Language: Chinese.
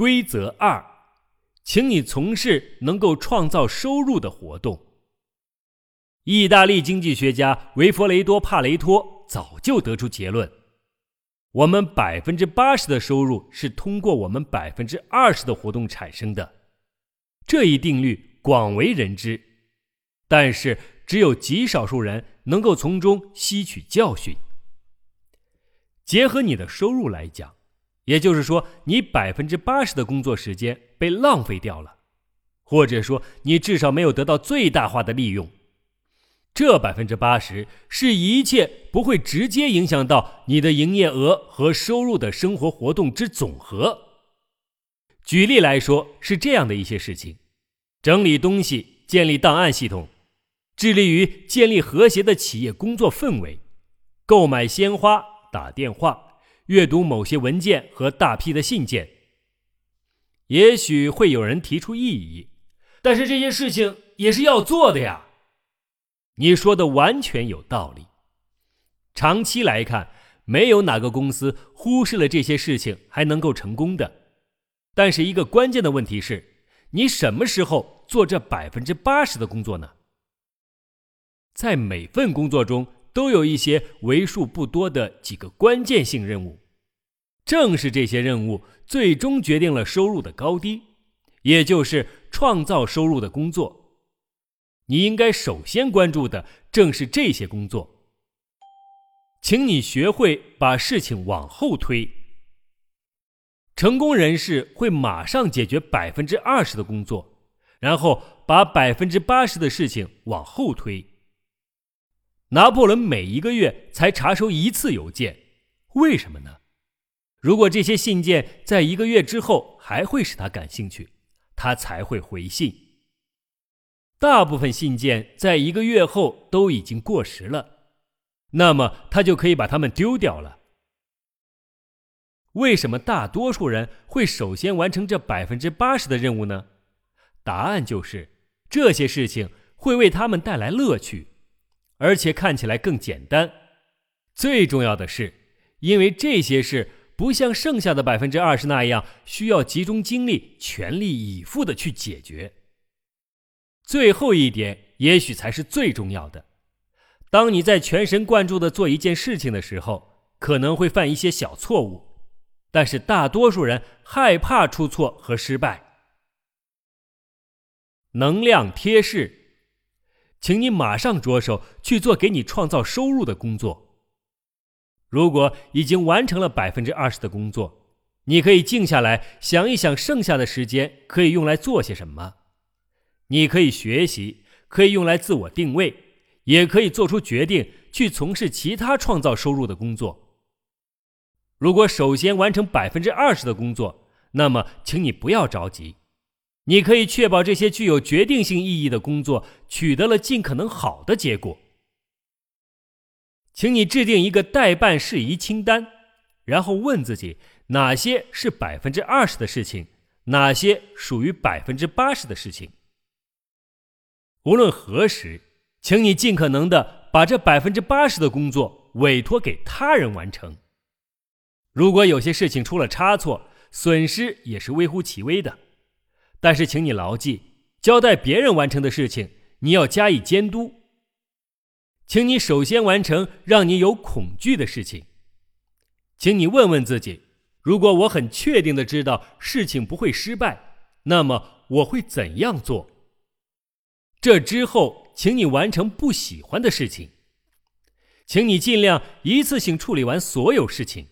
规则二，请你从事能够创造收入的活动。意大利经济学家维弗雷多·帕雷托早就得出结论：我们百分之八十的收入是通过我们百分之二十的活动产生的。这一定律广为人知，但是只有极少数人能够从中吸取教训。结合你的收入来讲，也就是说，你百分之八十的工作时间被浪费掉了，或者说你至少没有得到最大化的利用。这百分之八十是一切不会直接影响到你的营业额和收入的生活活动之总和。举例来说，是这样的一些事情：整理东西、建立档案系统、致力于建立和谐的企业工作氛围、购买鲜花、打电话、阅读某些文件和大批的信件。也许会有人提出异议，但是这些事情也是要做的呀。你说的完全有道理。长期来看，没有哪个公司忽视了这些事情还能够成功的。但是一个关键的问题是，你什么时候做这百分之八十的工作呢？在每份工作中都有一些为数不多的几个关键性任务，正是这些任务最终决定了收入的高低，也就是创造收入的工作。你应该首先关注的正是这些工作，请你学会把事情往后推。成功人士会马上解决百分之二十的工作，然后把百分之八十的事情往后推。拿破仑每一个月才查收一次邮件，为什么呢？如果这些信件在一个月之后还会使他感兴趣，他才会回信。大部分信件在一个月后都已经过时了，那么他就可以把它们丢掉了。为什么大多数人会首先完成这百分之八十的任务呢？答案就是这些事情会为他们带来乐趣，而且看起来更简单。最重要的是，因为这些事不像剩下的百分之二十那样需要集中精力、全力以赴的去解决。最后一点，也许才是最重要的。当你在全神贯注的做一件事情的时候，可能会犯一些小错误，但是大多数人害怕出错和失败。能量贴士，请你马上着手去做给你创造收入的工作。如果已经完成了百分之二十的工作，你可以静下来想一想，剩下的时间可以用来做些什么。你可以学习，可以用来自我定位，也可以做出决定去从事其他创造收入的工作。如果首先完成百分之二十的工作，那么请你不要着急，你可以确保这些具有决定性意义的工作取得了尽可能好的结果。请你制定一个待办事宜清单，然后问自己哪些是百分之二十的事情，哪些属于百分之八十的事情。无论何时，请你尽可能的把这百分之八十的工作委托给他人完成。如果有些事情出了差错，损失也是微乎其微的。但是，请你牢记，交代别人完成的事情，你要加以监督。请你首先完成让你有恐惧的事情。请你问问自己：如果我很确定的知道事情不会失败，那么我会怎样做？这之后，请你完成不喜欢的事情，请你尽量一次性处理完所有事情。